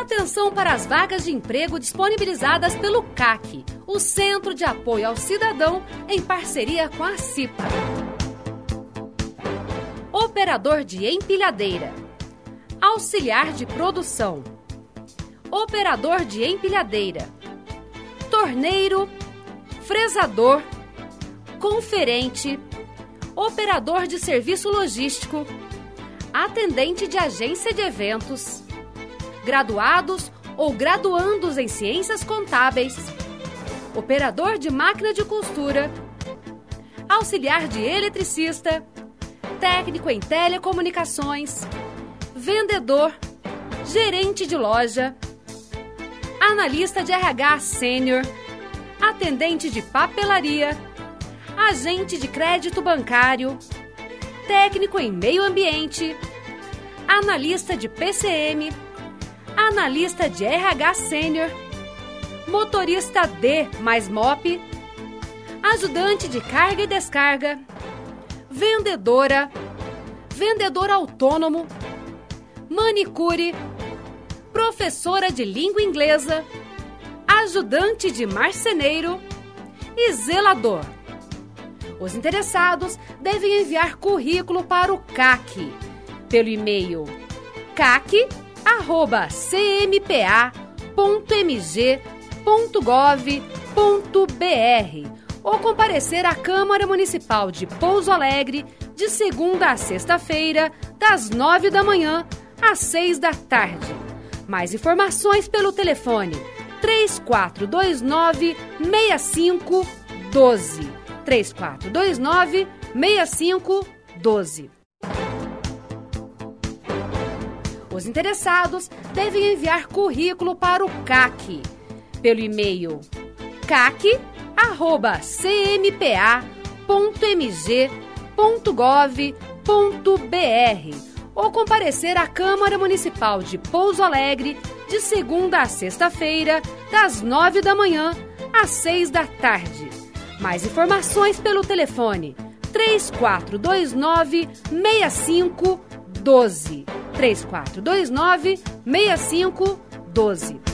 Atenção para as vagas de emprego disponibilizadas pelo CAC, o Centro de Apoio ao Cidadão, em parceria com a CIPA. Operador de empilhadeira. Auxiliar de produção. Operador de empilhadeira. Torneiro. Fresador. Conferente. Operador de serviço logístico. Atendente de agência de eventos graduados ou graduandos em ciências contábeis, operador de máquina de costura, auxiliar de eletricista, técnico em telecomunicações, vendedor, gerente de loja, analista de RH sênior, atendente de papelaria, agente de crédito bancário, técnico em meio ambiente, analista de PCM, analista de RH sênior, motorista D mais MOP, ajudante de carga e descarga, vendedora, vendedor autônomo, manicure, professora de língua inglesa, ajudante de marceneiro e zelador. Os interessados devem enviar currículo para o CAC pelo e-mail cac cmpa.mg.gov.br ou comparecer à Câmara Municipal de Pouso Alegre de segunda a sexta-feira, das nove da manhã às seis da tarde. Mais informações pelo telefone 3429 6512. 3429 6512. Os interessados devem enviar currículo para o CAC pelo e-mail cac@cmpa.mg.gov.br ou comparecer à Câmara Municipal de Pouso Alegre de segunda a sexta-feira, das nove da manhã às seis da tarde. Mais informações pelo telefone 3429 6512. 3429 6512.